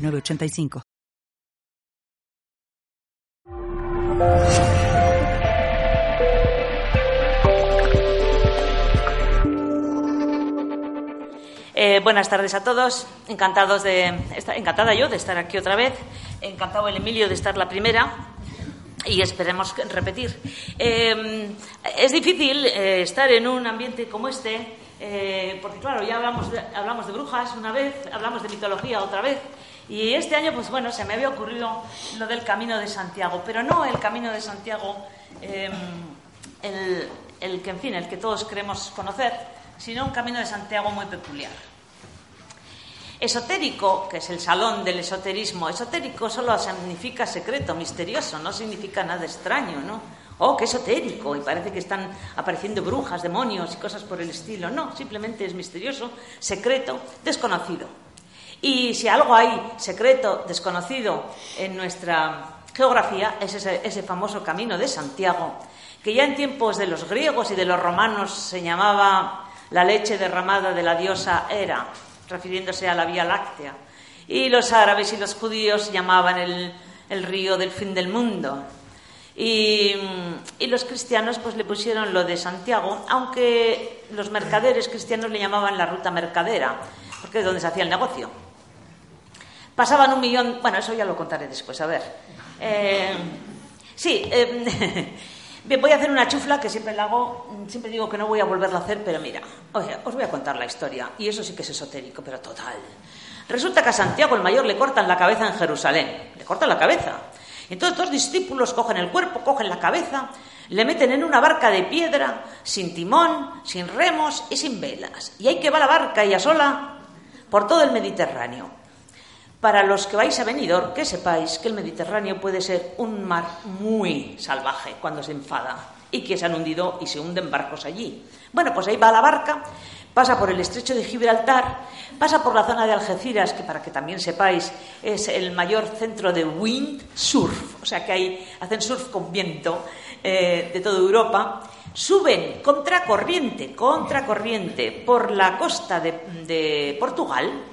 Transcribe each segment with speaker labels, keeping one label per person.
Speaker 1: 985.
Speaker 2: Eh, buenas tardes a todos. Encantados de encantada yo de estar aquí otra vez. Encantado el Emilio de estar la primera y esperemos repetir. Eh, es difícil eh, estar en un ambiente como este, porque claro, ya hablamos hablamos de brujas una vez, hablamos de mitología otra vez, y este año, pues bueno, se me había ocurrido lo del Camino de Santiago, pero no el Camino de Santiago, em, el, que, en fin, el que todos queremos conocer, sino un Camino de Santiago muy peculiar. Esotérico, que es el salón del esoterismo, esotérico solo significa secreto, misterioso, no significa nada extraño, ¿no? Oh, qué esotérico, y parece que están apareciendo brujas, demonios y cosas por el estilo. No, simplemente es misterioso, secreto, desconocido. Y si algo hay secreto, desconocido en nuestra geografía, es ese, famoso camino de Santiago, que ya en tiempos de los griegos y de los romanos se llamaba la leche derramada de la diosa Hera, refiriéndose a la Vía Láctea. Y los árabes y los judíos llamaban el, río del fin del mundo. Y, y, los cristianos pues le pusieron lo de Santiago, aunque los mercaderes cristianos le llamaban la ruta mercadera, porque es donde se hacía el negocio. Pasaban un millón. Bueno, eso ya lo contaré después, a ver. Eh, sí, eh, voy a hacer una chufla que siempre la hago, siempre digo que no voy a volverla a hacer, pero mira, os voy a contar la historia, y eso sí que es esotérico, pero total. Resulta que a Santiago el mayor le cortan la cabeza en Jerusalén, le cortan la cabeza. Entonces dos discípulos cogen el cuerpo, cogen la cabeza, le meten en una barca de piedra, sin timón, sin remos y sin velas. Y ahí que va la barca ella sola por todo el Mediterráneo. Para los que vais a Benidorm, que sepáis que el Mediterráneo puede ser un mar muy salvaje cuando se enfada y que se han hundido y se hunden barcos allí. Bueno, pues ahí va la barca, pasa por el estrecho de Gibraltar, pasa por la zona de Algeciras, que para que también sepáis es el mayor centro de windsurf, o sea que ahí hacen surf con viento eh, de toda Europa. Suben contracorriente, contracorriente por la costa de Portugal,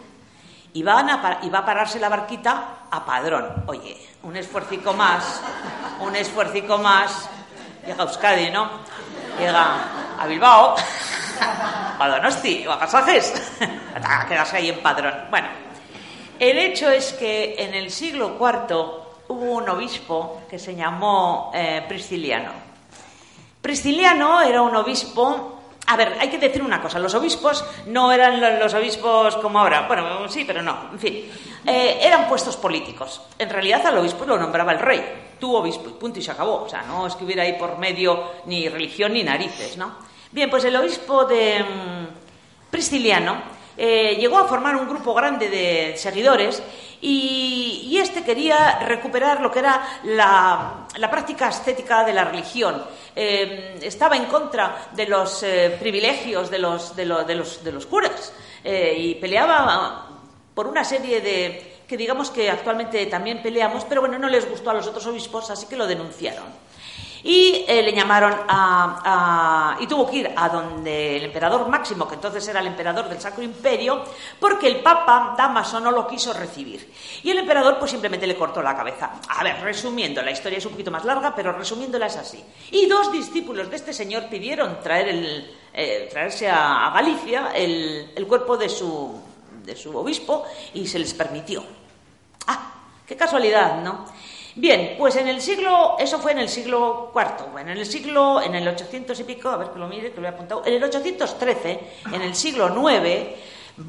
Speaker 2: y, a, va a pararse la barquita a Padrón. Oye, un esfuercico más, un esfuercico más, llega a Euskadi, ¿no? Llega a Bilbao, a Donosti, o a pasajes, quedarse ahí en Padrón. Bueno, el hecho es que en el siglo IV hubo un obispo que se llamó eh, Prisciliano. Prisciliano era un obispo a ver, hay que decir una cosa, los obispos no eran los obispos como ahora, bueno, sí, pero no, en fin, eh, eran puestos políticos. En realidad al obispo lo nombraba el rey, tu obispo, y punto y se acabó, o sea, no es que hubiera ahí por medio ni religión ni narices, ¿no? Bien, pues el obispo de mm, Prisciliano eh, llegó a formar un grupo grande de seguidores y, este quería recuperar lo que era la, práctica estética de la religión. Eh, estaba en contra de los eh, privilegios de los, de, los, de los curas y peleaba por una serie de que digamos que actualmente también peleamos, pero bueno, no les gustó a los otros obispos, así que lo denunciaron. Y eh, le llamaron a, y tuvo que ir a donde el emperador Máximo, que entonces era el emperador del Sacro Imperio, porque el Papa Damaso no lo quiso recibir. Y el emperador pues simplemente le cortó la cabeza. A ver, resumiendo, la historia es un poquito más larga, pero resumiéndola es así. Y dos discípulos de este señor pidieron traer el, eh, traerse a, Galicia el, el cuerpo de su, de su obispo y se les permitió. Ah, qué casualidad, ¿no? Bien, pues en el siglo, eso fue en el siglo IV, bueno, en el siglo, en el 800 y pico, a ver que lo mire, que lo he apuntado, en el 813, en el siglo IX,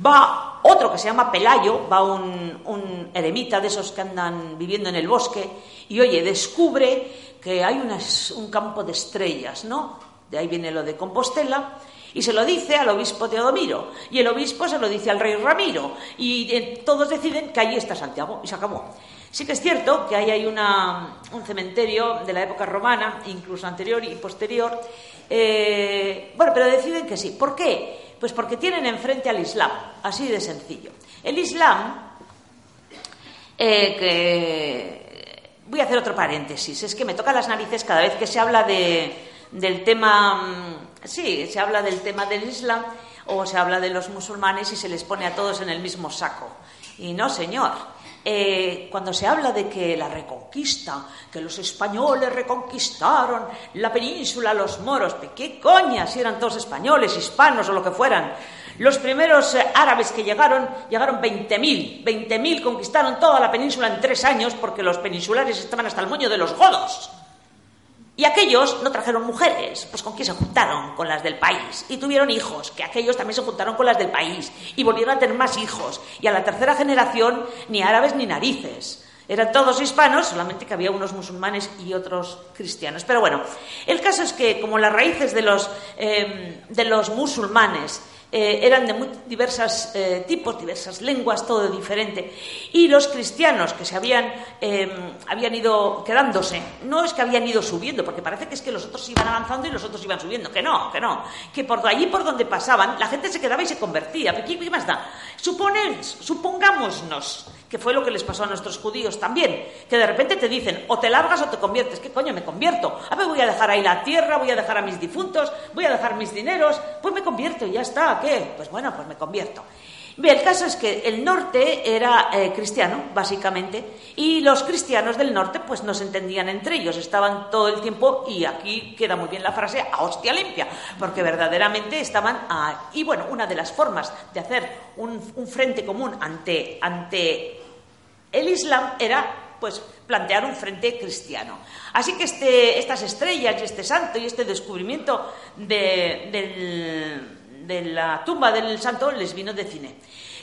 Speaker 2: va otro que se llama Pelayo, va un, eremita de esos que andan viviendo en el bosque, y oye, descubre que hay un campo de estrellas, ¿no? De ahí viene lo de Compostela, Y se lo dice al obispo Teodomiro, y el obispo se lo dice al rey Ramiro, y eh, todos deciden que allí está Santiago, y se acabó. Sí que es cierto que ahí hay una, un cementerio de la época romana, incluso anterior y posterior, eh, bueno, pero deciden que sí. ¿Por qué? Pues porque tienen enfrente al Islam, así de sencillo. El Islam, eh, que... Voy a hacer otro paréntesis, es que me toca las narices cada vez que se habla de, del tema, mm, sí, se habla del tema del Islam o se habla de los musulmanes y se les pone a todos en el mismo saco. Y no, señor. Eh, cuando se habla de que la reconquista, que los españoles reconquistaron la península, los moros, ¿qué coña si eran todos españoles, hispanos o lo que fueran? Los primeros eh, árabes que llegaron, llegaron 20.000, 20.000 conquistaron toda la península en tres años porque los peninsulares estaban hasta el moño de los godos. Y aquellos no trajeron mujeres, pues con quién se juntaron, con las del país. Y tuvieron hijos, que aquellos también se juntaron con las del país. Y volvieron a tener más hijos. Y a la tercera generación, ni árabes ni narices. Eran todos hispanos, solamente que había unos musulmanes y otros cristianos. Pero bueno, el caso es que como las raíces de los, eh, de los musulmanes eh, eran de muy diversos eh, tipos, diversas lenguas, todo diferente. Y los cristianos que se habían, em, habían ido quedándose, no es que habían ido subiendo, porque parece que es que los otros iban avanzando y los otros iban subiendo, que no, que no, que por allí por donde pasaban la gente se quedaba y se convertía. ¿Qué, qué más da? Supongámonos que fue lo que les pasó a nuestros judíos también, que de repente te dicen, o te largas o te conviertes. ¿Qué coño me convierto? A ver, voy a dejar ahí la tierra, voy a dejar a mis difuntos, voy a dejar mis dineros, pues me convierto y ya está. ¿Qué? Pues bueno, pues me convierto. Bien, el caso es que el norte era eh, cristiano, básicamente, y los cristianos del norte pues no se entendían entre ellos, estaban todo el tiempo, y aquí queda muy bien la frase, a hostia limpia, porque verdaderamente estaban a... Y bueno, una de las formas de hacer un, frente común ante, ante el Islam era pues plantear un frente cristiano. Así que este, estas estrellas y este santo y este descubrimiento de, la tumba del santo les vino de cine.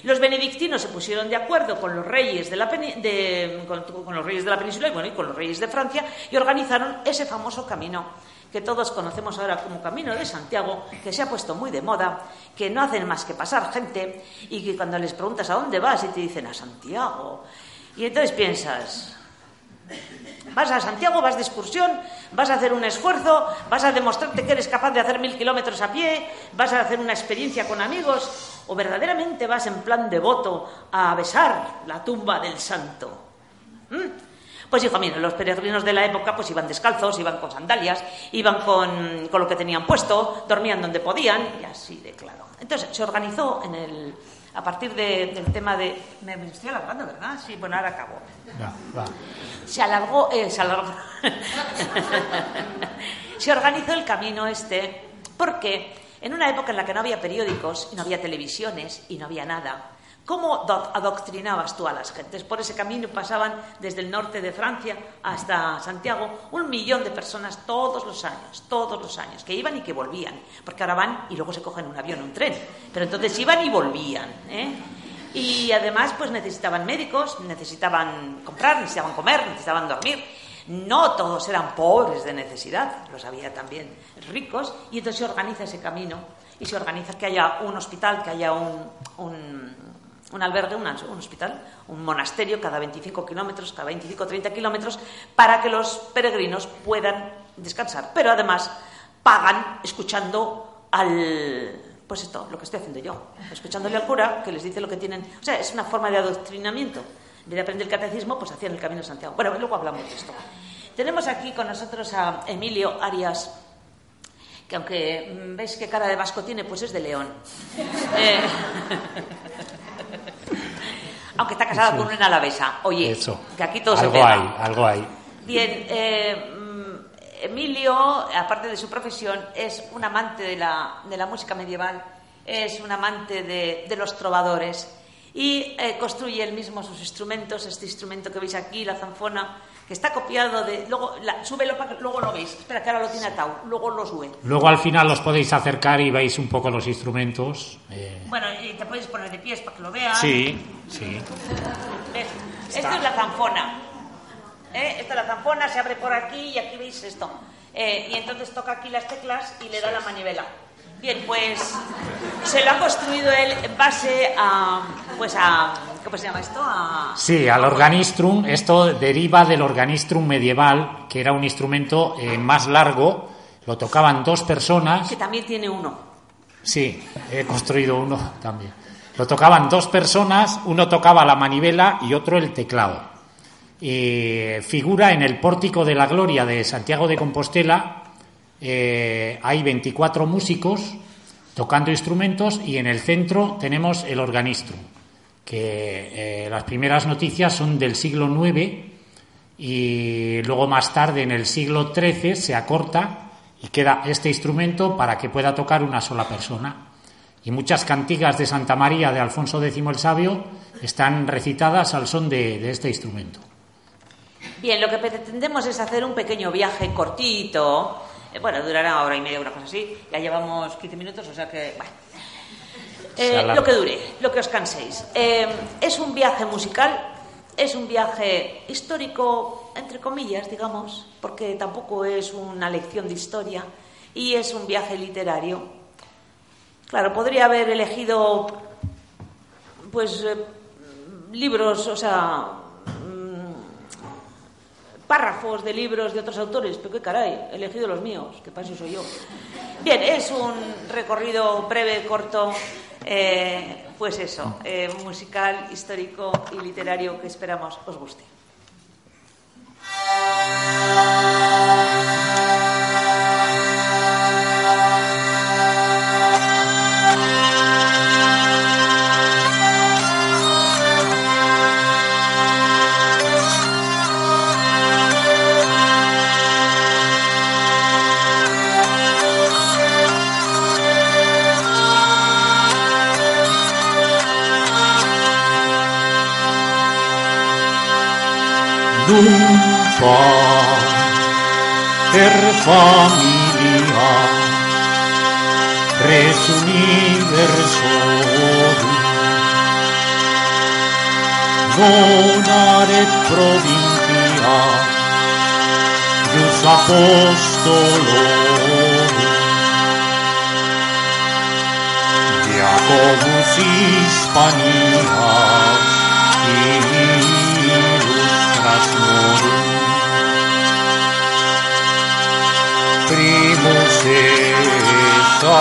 Speaker 2: Los benedictinos se pusieron de acuerdo con los reyes de la, con, los reyes de la península y, bueno, y con los reyes de Francia y organizaron ese famoso camino que todos conocemos ahora como Camino de Santiago, que se ha puesto muy de moda, que no hacen más que pasar gente y que cuando les preguntas a dónde vas y te dicen a Santiago, y entonces piensas, vas a Santiago, vas de excursión, vas a hacer un esfuerzo, vas a demostrarte que eres capaz de hacer mil kilómetros a pie, vas a hacer una experiencia con amigos, o verdaderamente vas en plan devoto a besar la tumba del santo. ¿Mm? Pues hijo mío, los peregrinos de la época pues iban descalzos, iban con sandalias, iban con, con lo que tenían puesto, dormían donde podían y así de claro. Entonces se organizó en el, a partir del tema de... Me, estoy alargando, ¿verdad? Sí, bueno, ahora acabo. Se alargó... Eh, se alargó. se organizó el camino este porque en una época en la que no había periódicos y no había televisiones y no había nada, ¿Cómo adoctrinabas tú a las gentes? Por ese camino pasaban desde el norte de Francia hasta Santiago un millón de personas todos los años, todos los años, que iban y que volvían, porque ahora van y luego se cogen un avión o un tren, pero entonces iban y volvían. ¿eh? Y además pues necesitaban médicos, necesitaban comprar, necesitaban comer, necesitaban dormir. No todos eran pobres de necesidad, los había también ricos, y entonces se organiza ese camino y se organiza que haya un hospital, que haya un un albergue, un, hospital, un monasterio cada 25 kilómetros, cada 25 o 30 kilómetros, para que los peregrinos puedan descansar. Pero además pagan escuchando al. Pues esto, lo que estoy haciendo yo, escuchándole al cura que les dice lo que tienen. O sea, es una forma de adoctrinamiento. En vez de aprender el catecismo, pues hacían el camino de Santiago. Bueno, luego hablamos de esto. Tenemos aquí con nosotros a Emilio Arias, que aunque mm, veis qué cara de vasco tiene, pues es de León. Eh, aunque está casada con una alavesa. Oye, que aquí todo
Speaker 3: algo
Speaker 2: se
Speaker 3: hay, algo hay.
Speaker 2: Bien, eh, mm, Emilio, aparte de su profesión, es un amante de la, de la música medieval, es un amante de, de los trovadores y eh, construye él mismo sus instrumentos, este instrumento que veis aquí, la zanfona, que está copiado de. Luego, la, súbelo para que luego lo veis. Espera, que ahora lo tiene atado. Luego lo sube.
Speaker 3: Luego al final los podéis acercar y veis un poco los instrumentos.
Speaker 2: Eh. Bueno, y te puedes poner de pies para que lo veas.
Speaker 3: Sí, sí.
Speaker 2: Esto es la zanfona. ¿Eh? Esta es la zanfona, se abre por aquí y aquí veis esto. Eh, y entonces toca aquí las teclas y le da la manivela. Bien, pues se lo ha construido él en base a, pues a, ¿cómo se llama esto? A...
Speaker 3: Sí, al organistrum. Esto deriva del organistrum medieval, que era un instrumento eh, más largo. Lo tocaban dos personas.
Speaker 2: Que también tiene uno.
Speaker 3: Sí, he construido uno también. Lo tocaban dos personas, uno tocaba la manivela y otro el teclado. Eh, figura en el pórtico de la gloria de Santiago de Compostela. eh, hay 24 músicos tocando instrumentos y en el centro tenemos el organistrum, que eh, las primeras noticias son del siglo IX y luego más tarde en el siglo XIII se acorta y queda este instrumento para que pueda tocar una sola persona. Y muchas cantigas de Santa María de Alfonso X el Sabio están recitadas al son de, de este instrumento.
Speaker 2: Bien, lo que pretendemos es hacer un pequeño viaje cortito. Eh, bueno, durará hora y media, una cosa así. Ya llevamos 15 minutos, o sea que. Bueno. Eh, lo que dure, lo que os canséis. Eh, es un viaje musical, es un viaje histórico, entre comillas, digamos, porque tampoco es una lección de historia, y es un viaje literario. Claro, podría haber elegido, pues, eh, libros, o sea, mm, párrafos de libros de otros autores, pero qué caray, he elegido los míos, que para eso soy yo. Bien, es un recorrido breve, corto, eh, pues eso, eh, musical, histórico y literario que esperamos os guste.
Speaker 4: Dumpa per familia res universorum Vonaret provincia Ius apostolorum Diacobus Hispanias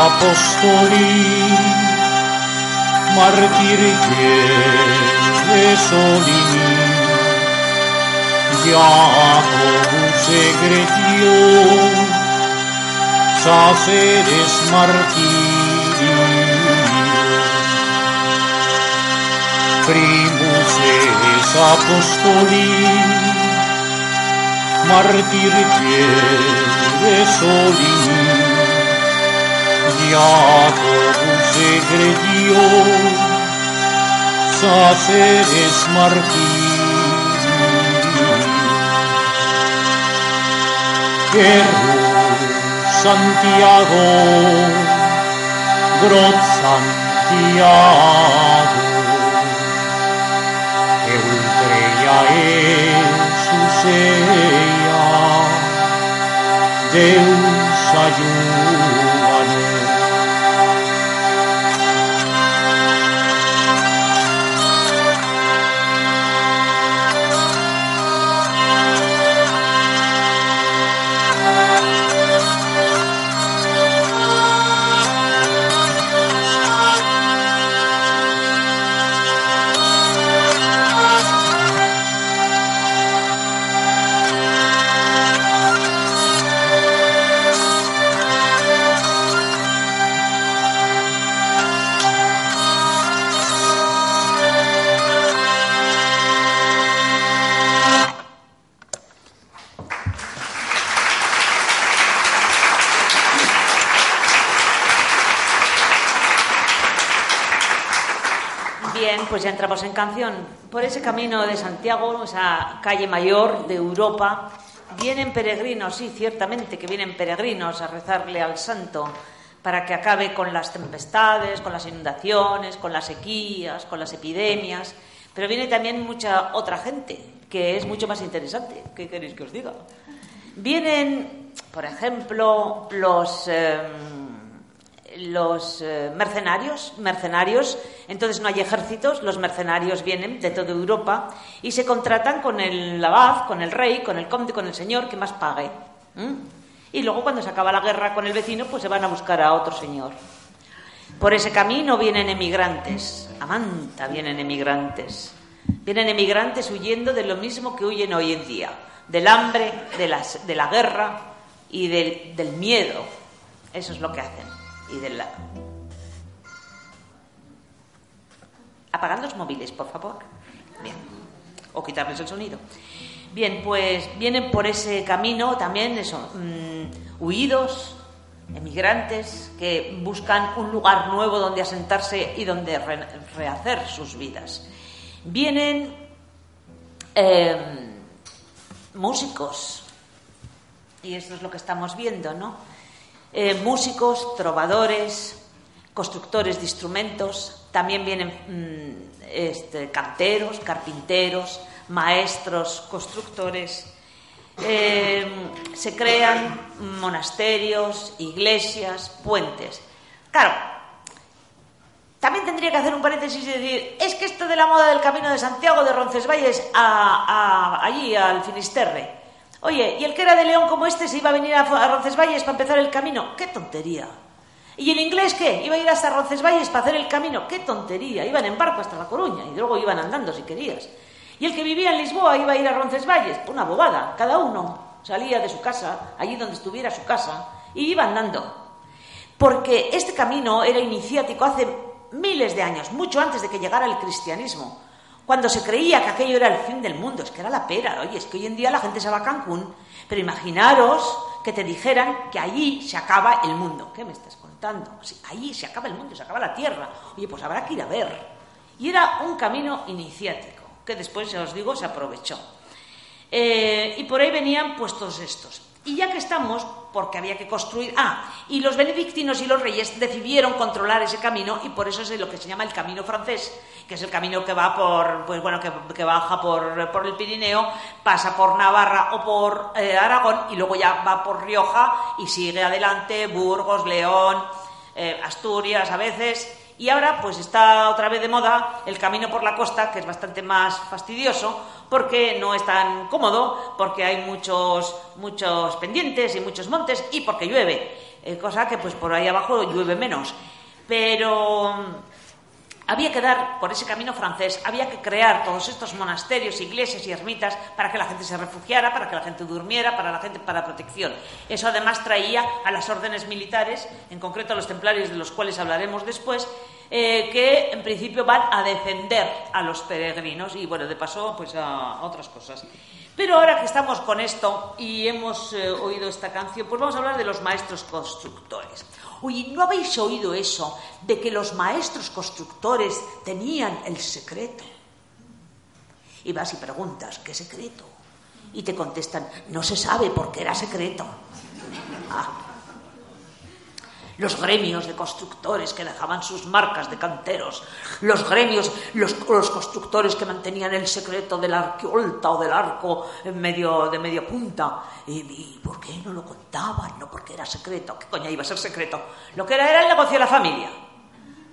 Speaker 4: apostoli martirque solini Jacobus egretio saceres martirios. Primus es apostoli martirque solini Jacobus egretio saceres martirios Jesús Santiago Grot Santiago e ultreia Jesuseia Deus ayúdanos
Speaker 2: pues ya entramos en canción. Por ese camino de Santiago, esa calle mayor de Europa, vienen peregrinos, sí, ciertamente que vienen peregrinos a rezarle al santo para que acabe con las tempestades, con las inundaciones, con las sequías, con las epidemias. Pero viene también mucha otra gente, que es mucho más interesante. ¿Qué queréis que os diga? Vienen, por ejemplo, los... eh, los eh, mercenarios, mercenarios, entonces no hay ejércitos, los mercenarios vienen de toda Europa y se contratan con el abad, con el rey, con el conde, con el señor que más pague. Y luego cuando se acaba la guerra con el vecino, pues se van a buscar a otro señor. Por ese camino vienen emigrantes, a Manta vienen emigrantes. Vienen emigrantes huyendo de lo mismo que huyen hoy en día, del hambre, de, de la guerra y del miedo. Eso es lo que hacen. Y del... Apagando los móviles, por favor. Bien. O quitarles el sonido. Bien, pues vienen por ese camino también eso, mm, huidos, emigrantes que buscan un lugar nuevo donde asentarse y donde rehacer sus vidas. Vienen em, músicos, y esto es lo que estamos viendo, ¿no? Eh, músicos, trovadores, constructores de instrumentos, también vienen mm, este, canteros, carpinteros, maestros, constructores. Eh, se crean monasterios, iglesias, puentes. Claro, también tendría que hacer un paréntesis y decir, es que esto de la moda del Camino de Santiago de Roncesvalles a, allí, al Finisterre, Oye, ¿y el que era de León como este se iba a venir a Roncesvalles para empezar el camino? ¡Qué tontería! ¿Y el inglés qué? ¿Iba a ir hasta Roncesvalles para hacer el camino? ¡Qué tontería! Iban en barco hasta La Coruña y luego iban andando si querías. ¿Y el que vivía en Lisboa iba a ir a Roncesvalles? Una bobada. Cada uno salía de su casa, allí donde estuviera su casa, y iba andando. Porque este camino era iniciático hace miles de años, mucho antes de que llegara el cristianismo cuando se creía que aquello era el fin del mundo, es que era la pera. Oye, es que hoy en día la gente se va a Cancún, pero imaginaros que te dijeran que allí se acaba el mundo. ¿Qué me estás contando? allí se acaba el mundo, se acaba la tierra. Oye, pues habrá que ir a ver. Y era un camino iniciático, que después, ya os digo, se aprovechó. Eh, y por ahí venían puestos estos. Y ya que estamos, porque había que construir. Ah, y los benedictinos y los reyes decidieron controlar ese camino y por eso es lo que se llama el camino francés, que es el camino que va por, pues bueno, que, baja por, por, el Pirineo, pasa por Navarra o por eh, Aragón y luego ya va por Rioja y sigue adelante Burgos, León, eh, Asturias a veces. Y ahora pues está otra vez de moda el camino por la costa, que es bastante más fastidioso, porque no es tan cómodo, porque hay muchos, muchos pendientes y muchos montes y porque llueve, eh, cosa que pues por ahí abajo llueve menos. Pero había que dar por ese camino francés, había que crear todos estos monasterios, iglesias y ermitas para que la gente se refugiara, para que la gente durmiera, para la gente para protección. Eso además traía a las órdenes militares, en concreto a los templarios de los cuales hablaremos después, eh, que en principio van a defender a los peregrinos y bueno, de paso pues a otras cosas. Pero ahora que estamos con esto y hemos eh, oído esta canción, pues vamos a hablar de los maestros constructores. Oye, ¿no habéis oído eso de que los maestros constructores tenían el secreto? Y vas y preguntas, ¿qué secreto? Y te contestan, no se sabe porque era secreto. Ah, los gremios de constructores que dejaban sus marcas de canteros, los gremios, los, constructores que mantenían el secreto del arqueolta o del arco en medio, de media punta. ¿Y, por qué no lo contaban? No porque era secreto. ¿Qué coña iba a ser secreto? Lo que era era el negocio de la familia.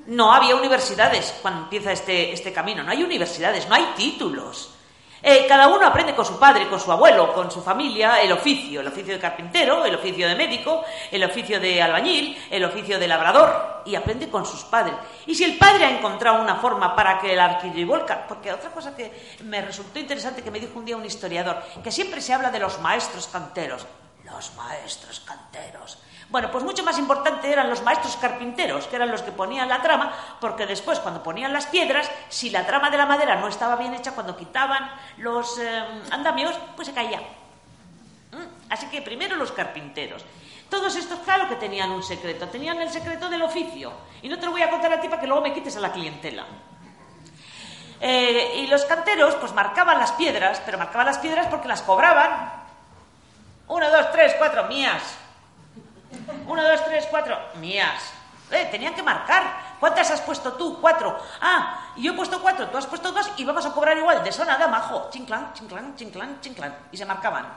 Speaker 2: No había universidades cuando empieza este, este camino, no hay universidades, no hay títulos. Eh, cada uno aprende con su padre, con su abuelo, con su familia, el oficio, el oficio de carpintero, el oficio de médico, el oficio de albañil, el oficio de labrador, y aprende con sus padres. Y si el padre ha encontrado una forma para que el arquivolca, porque otra cosa que me resultó interesante que me dijo un día un historiador, que siempre se habla de los maestros canteros, los maestros canteros. Bueno, pues mucho más importante eran los maestros carpinteros, que eran los que ponían la trama, porque después cuando ponían las piedras, si la trama de la madera no estaba bien hecha, cuando quitaban los eh, andamios, pues se caía. ¿Mm? Así que primero los carpinteros. Todos estos, claro que tenían un secreto, tenían el secreto del oficio. Y no te lo voy a contar a ti para que luego me quites a la clientela. Eh, y los canteros, pues marcaban las piedras, pero marcaban las piedras porque las cobraban. Uno, dos, tres, cuatro, mías. Uno, dos, tres, cuatro. Mías. Eh, tenían que marcar. ¿Cuántas has puesto tú? Cuatro. Ah, yo he puesto cuatro, tú has puesto dos y vamos a cobrar igual. De sonada, majo. Chinclán, chinclán, chinclán, chinclán. Y se marcaban.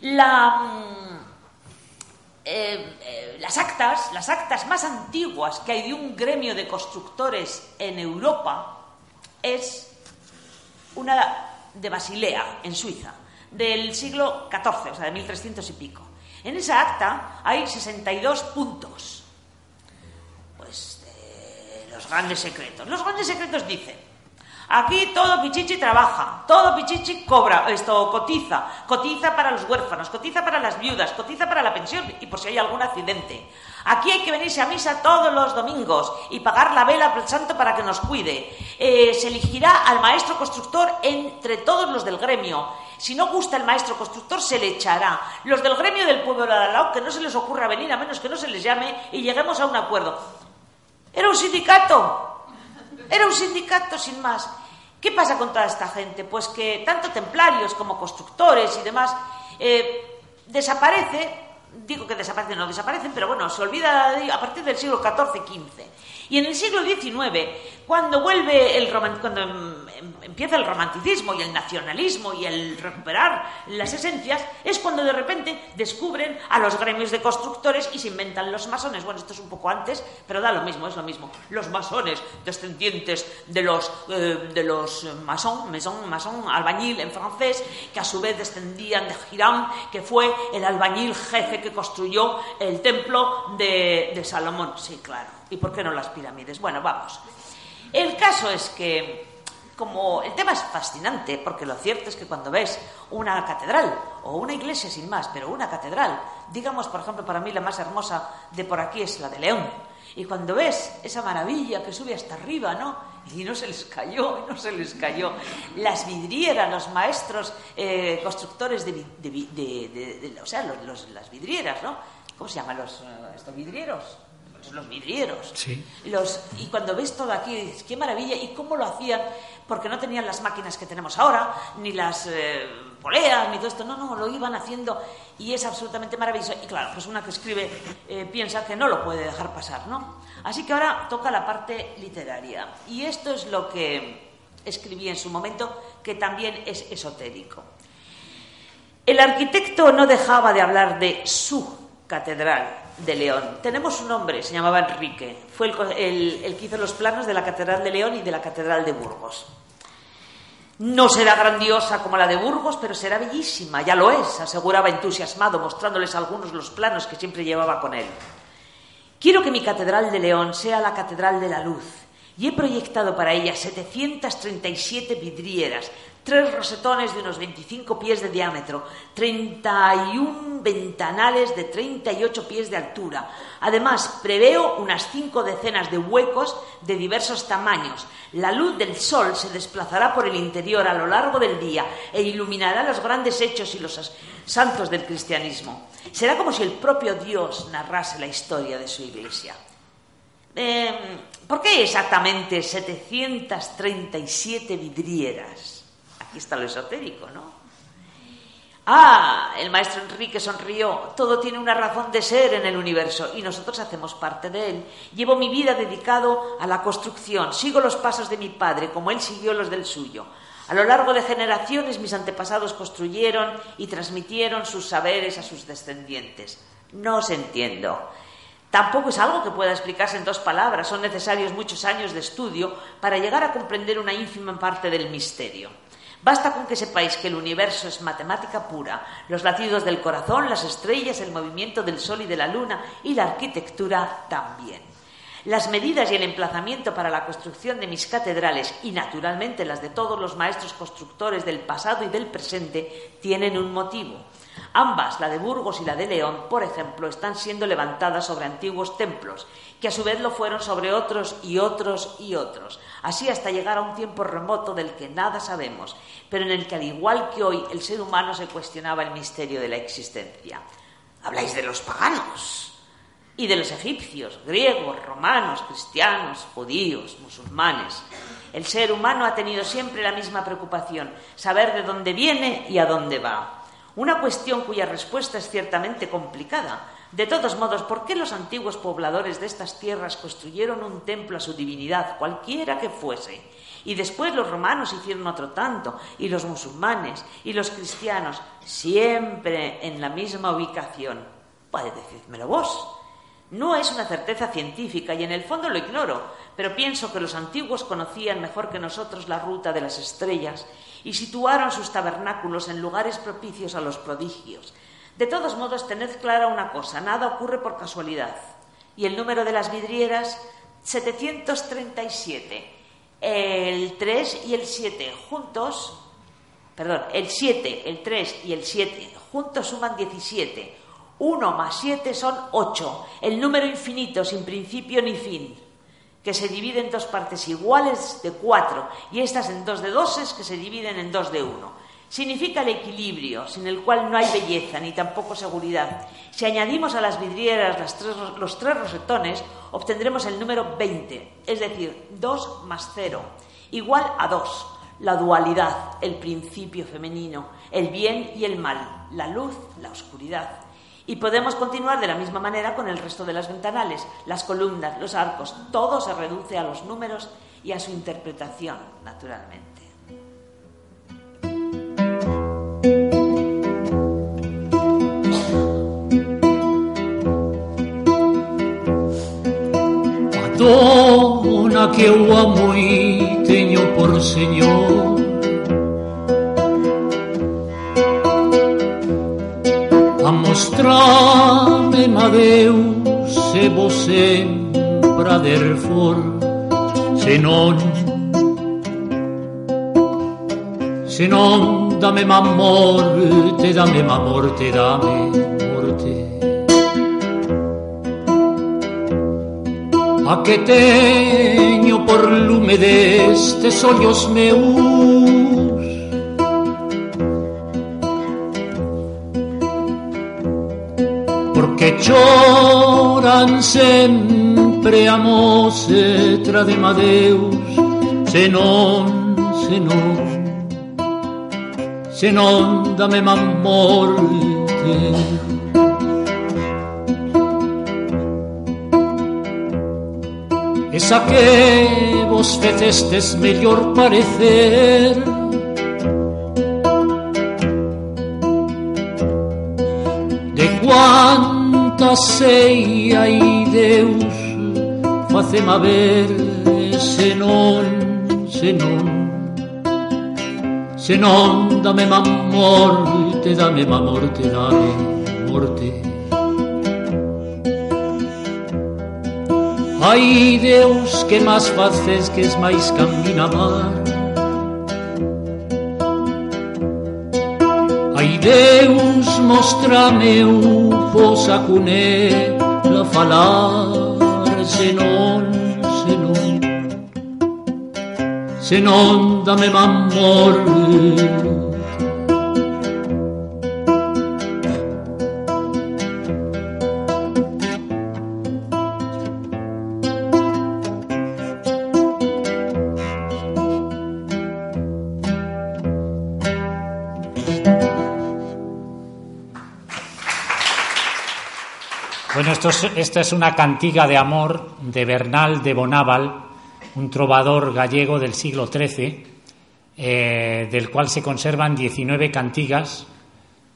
Speaker 2: La, mm, eh, eh, las actas, las actas más antiguas que hay de un gremio de constructores en Europa es una de Basilea, en Suiza, del siglo XIV, o sea, de 1300 y pico. En esa acta hay 62 puntos. Pues de los grandes secretos. Los grandes secretos dicen, Aquí todo Pichichi trabaja, todo Pichichi cobra, esto cotiza, cotiza para los huérfanos, cotiza para las viudas, cotiza para la pensión y por si hay algún accidente. Aquí hay que venirse a misa todos los domingos y pagar la vela al santo para que nos cuide. Eh, se elegirá al maestro constructor entre todos los del gremio. Si no gusta el maestro constructor, se le echará. Los del gremio del pueblo de Alalao, que no se les ocurra venir a menos que no se les llame y lleguemos a un acuerdo. Era un sindicato. Era un sindicato sin más. ¿Qué pasa con toda esta gente? Pues que tanto templarios como constructores y demás eh, desaparece, digo que desaparecen, no desaparecen, pero bueno, se olvida a partir del siglo XIV-XV. Y en el siglo XIX, cuando vuelve el cuando em, em, empieza el romanticismo y el nacionalismo y el recuperar las esencias, es cuando de repente descubren a los gremios de constructores y se inventan los masones. Bueno, esto es un poco antes, pero da lo mismo, es lo mismo. Los masones, descendientes de los eh, de los mason, mason, mason, albañil en francés, que a su vez descendían de Hiram, que fue el albañil jefe que construyó el templo de Salomón. Sí, claro. ¿Y por qué no las pirámides? Bueno, vamos. El caso es que, como el tema es fascinante, porque lo cierto es que cuando ves una catedral, o una iglesia sin más, pero una catedral, digamos, por ejemplo, para mí la más hermosa de por aquí es la de León, y cuando ves esa maravilla que sube hasta arriba, ¿no? Y no se les cayó, no se les cayó. Las vidrieras, los maestros eh, constructores de, de, o sea, los, las vidrieras, ¿no? ¿Cómo se llaman los eh, estos vidrieros? Los vidrieros. Los, y cuando ves todo aquí, dices, qué maravilla, y cómo lo hacían, porque no tenían las máquinas que tenemos ahora, ni las eh, poleas, ni todo esto, no, no, lo iban haciendo y es absolutamente maravilloso. Y claro, pues una que escribe eh, piensa que no lo puede dejar pasar, ¿no? Así que ahora toca la parte literaria. Y esto es lo que escribí en su momento, que también es esotérico. El arquitecto no dejaba de hablar de su catedral, de León. Tenemos un hombre, se llamaba Enrique. Fue el, que hizo los planos de la Catedral de León y de la Catedral de Burgos. No será grandiosa como la de Burgos, pero será bellísima, ya lo es, aseguraba entusiasmado, mostrándoles algunos los planos que siempre llevaba con él. Quiero que mi Catedral de León sea la Catedral de la Luz, y he proyectado para ella 737 vidrieras, tres rosetones de unos 25 pies de diámetro, 31 ventanales de 38 pies de altura. Además, preveo unas cinco decenas de huecos de diversos tamaños. La luz del sol se desplazará por el interior a lo largo del día e iluminará los grandes hechos y los santos del cristianismo. Será como si el propio Dios narrase la historia de su iglesia. Em, ¿Por qué exactamente 737 vidrieras? Aquí está lo esotérico, ¿no? Ah, el maestro Enrique sonrió. Todo tiene una razón de ser en el universo y nosotros hacemos parte de él. Llevo mi vida dedicado a la construcción. Sigo los pasos de mi padre, como él siguió los del suyo. A lo largo de generaciones mis antepasados construyeron y transmitieron sus saberes a sus descendientes. No os entiendo. Tampoco es algo que pueda explicarse en dos palabras. Son necesarios muchos años de estudio para llegar a comprender una ínfima parte del misterio. Basta con que sepáis que el universo es matemática pura, los latidos del corazón, las estrellas, el movimiento del sol y de la luna y la arquitectura también. Las medidas y el emplazamiento para la construcción de mis catedrales y naturalmente las de todos los maestros constructores del pasado y del presente tienen un motivo. Ambas, la de Burgos y la de León, por ejemplo, están siendo levantadas sobre antiguos templos, que a su vez lo fueron sobre otros y otros y otros, así hasta llegar a un tiempo remoto del que nada sabemos, pero en el que al igual que hoy el ser humano se cuestionaba el misterio de la existencia. Habláis de los paganos y de los egipcios, griegos, romanos, cristianos, judíos, musulmanes. El ser humano ha tenido siempre la misma preocupación, saber de dónde viene y a dónde va. Una cuestión cuya respuesta es ciertamente complicada. De todos modos, ¿por qué los antiguos pobladores de estas tierras construyeron un templo a su divinidad, cualquiera que fuese? Y después los romanos hicieron otro tanto, y los musulmanes, y los cristianos, siempre en la misma ubicación. Pues decídmelo vos. No es una certeza científica y en el fondo lo ignoro, pero pienso que los antiguos conocían mejor que nosotros la ruta de las estrellas y situaron sus tabernáculos en lugares propicios a los prodigios. De todos modos, tened clara una cosa, nada ocurre por casualidad. Y el número de las vidrieras, 737. El 3 y el 7 juntos, perdón, el 7, el 3 y el 7 juntos suman 17. 1 más 7 son 8, el número infinito sin principio ni fin que se divide en dos partes iguales de cuatro y estas en dos de doses que se dividen en dos de uno. Significa el equilibrio, sin el cual no hay belleza ni tampoco seguridad. Si añadimos a las vidrieras los tres rosetones, obtendremos el número 20, es decir, 2 más 0, igual a 2. La dualidad, el principio femenino, el bien y el mal, la luz, la oscuridad. Y podemos continuar de la misma manera con el resto de las ventanales, las columnas, los arcos, todo se reduce a los números y a su interpretación, naturalmente.
Speaker 4: Madonna que eu amo y teño por Señor. A mostrarme ma Deus se vos sempre der for se non se non dame ma morte dame ma morte dame morte a que teño por lume destes ollos meus que choran sempre a mocetra de Madeus se non, se non se non dame má morte Esa que vos fecestes mellor parecer. De cuánta sei ai Deus Facema ver senón, senón. Se non dame má morte, dame má morte, dame morte. Ai Deus, que más faces que es máis caminamar Ai Deus, mostrame o vos acuné La falar senón, senón Senón dame mamor. Non dame m'amor
Speaker 3: esta es una cantiga de amor de Bernal de Bonával, un trovador gallego del siglo XIII, eh, del cual se conservan 19 cantigas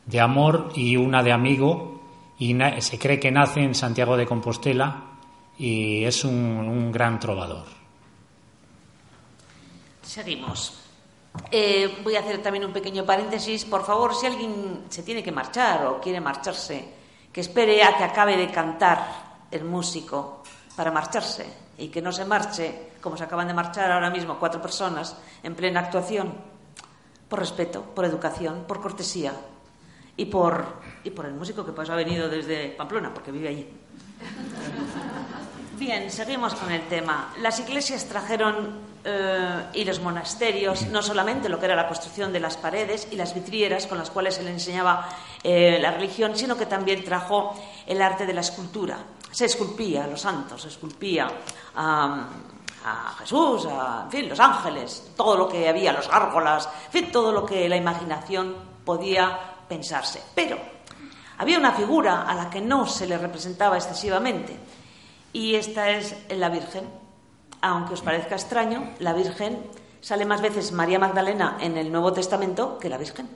Speaker 3: de amor y una de amigo, y se cree que nace en Santiago de Compostela y es un, un gran trovador.
Speaker 2: Seguimos. Eh, voy a hacer también un pequeño paréntesis. Por favor, si alguien se tiene que marchar o quiere marcharse, que espere a que acabe de cantar el músico para marcharse y que no se marche como se acaban de marchar ahora mismo cuatro personas en plena actuación, por respeto, por educación, por cortesía y por, y por el músico que pues ha venido desde Pamplona, porque vive allí. Bien, seguimos con el tema. Las iglesias trajeron eh, y los monasterios, no solamente lo que era la construcción de las paredes y las vidrieras con las cuales se le enseñaba eh, la religión, sino que también trajo el arte de la escultura. Se esculpía a los santos, se esculpía a, Jesús, a los ángeles, todo lo que había, los gárgolas, en todo lo que la imaginación podía pensarse. Pero había una figura a la que no se le representaba excesivamente, y esta es la Virgen aunque os parezca extraño, la Virgen sale más veces María Magdalena en el Nuevo Testamento que la Virgen.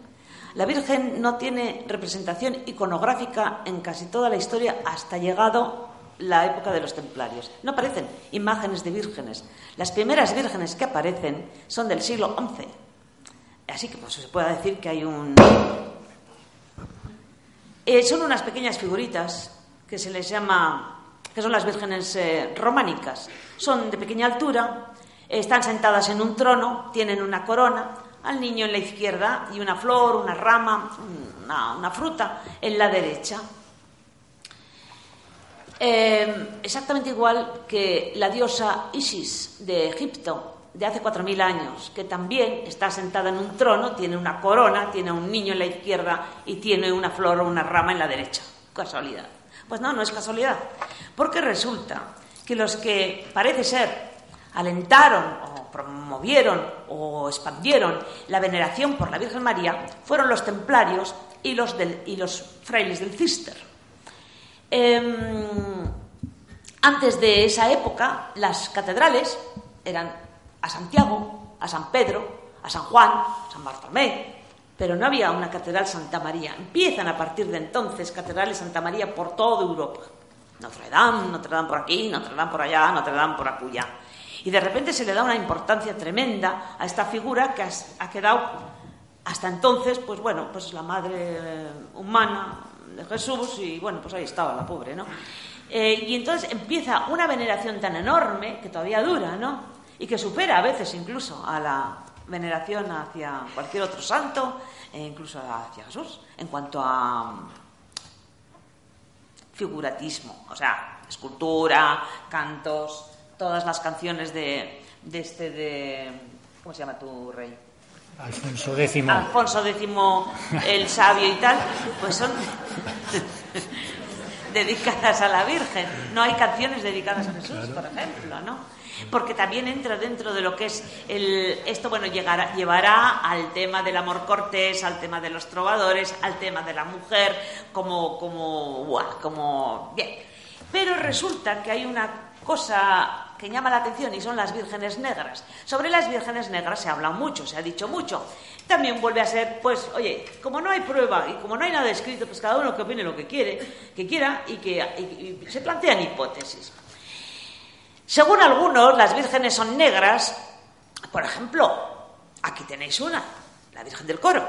Speaker 2: La Virgen no tiene representación iconográfica en casi toda la historia hasta llegado la época de los templarios. No aparecen imágenes de vírgenes. Las primeras vírgenes que aparecen son del siglo XI. Así que pues, se puede decir que hay un... Eh, son unas pequeñas figuritas que se les llama, que son las vírgenes eh, románicas. Son de pequeña altura, están sentadas en un trono, tienen una corona, al niño en la izquierda y una flor, una rama, una fruta en la derecha. Eh, exactamente igual que la diosa Isis de Egipto de hace 4.000 años, que también está sentada en un trono, tiene una corona, tiene un niño en la izquierda y tiene una flor o una rama en la derecha. Casualidad. Pues no, no es casualidad. Porque resulta que los que parece ser alentaron o promovieron o expandieron la veneración por la Virgen María fueron los templarios y los, frailes del Cister. Em, antes de esa época, las catedrales eran a Santiago, a San Pedro, a San Juan, a San Bartolomé, pero no había una catedral Santa María. Empiezan a partir de entonces catedrales Santa María por toda Europa. Notre Dame, Notre Dame por aquí, Notre Dame por allá, Notre Dame por acullá. Y de repente se le da una importancia tremenda a esta figura que ha quedado hasta entonces, pues bueno, pues la madre humana, de Jesús y bueno, pues ahí estaba la pobre, ¿no? Eh, y entonces empieza una veneración tan enorme que todavía dura, ¿no? Y que supera a veces incluso a la veneración hacia cualquier otro santo, e incluso hacia Jesús, en cuanto a mm, figuratismo, o sea, escultura, cantos, todas las canciones de, de este de ¿cómo se llama tu rey?
Speaker 3: Alfonso X.
Speaker 2: Alfonso X, el sabio y tal, pues son dedicadas a la Virgen. No hay canciones dedicadas a Jesús, por ejemplo, ¿no? Porque también entra dentro de lo que es el. Esto, bueno, llegará, llevará al tema del amor cortés, al tema de los trovadores, al tema de la mujer, como. como. como. Bien. Pero resulta que hay una cosa que llama la atención y son las vírgenes negras. Sobre las vírgenes negras se habla mucho, se ha dicho mucho. También vuelve a ser, pues, oye, como no hay prueba y como no hay nada escrito, pues cada uno que opine lo que quiere, que quiera y que se plantean hipótesis. Según algunos, las vírgenes son negras. Por ejemplo, aquí tenéis una, la Virgen del Coro.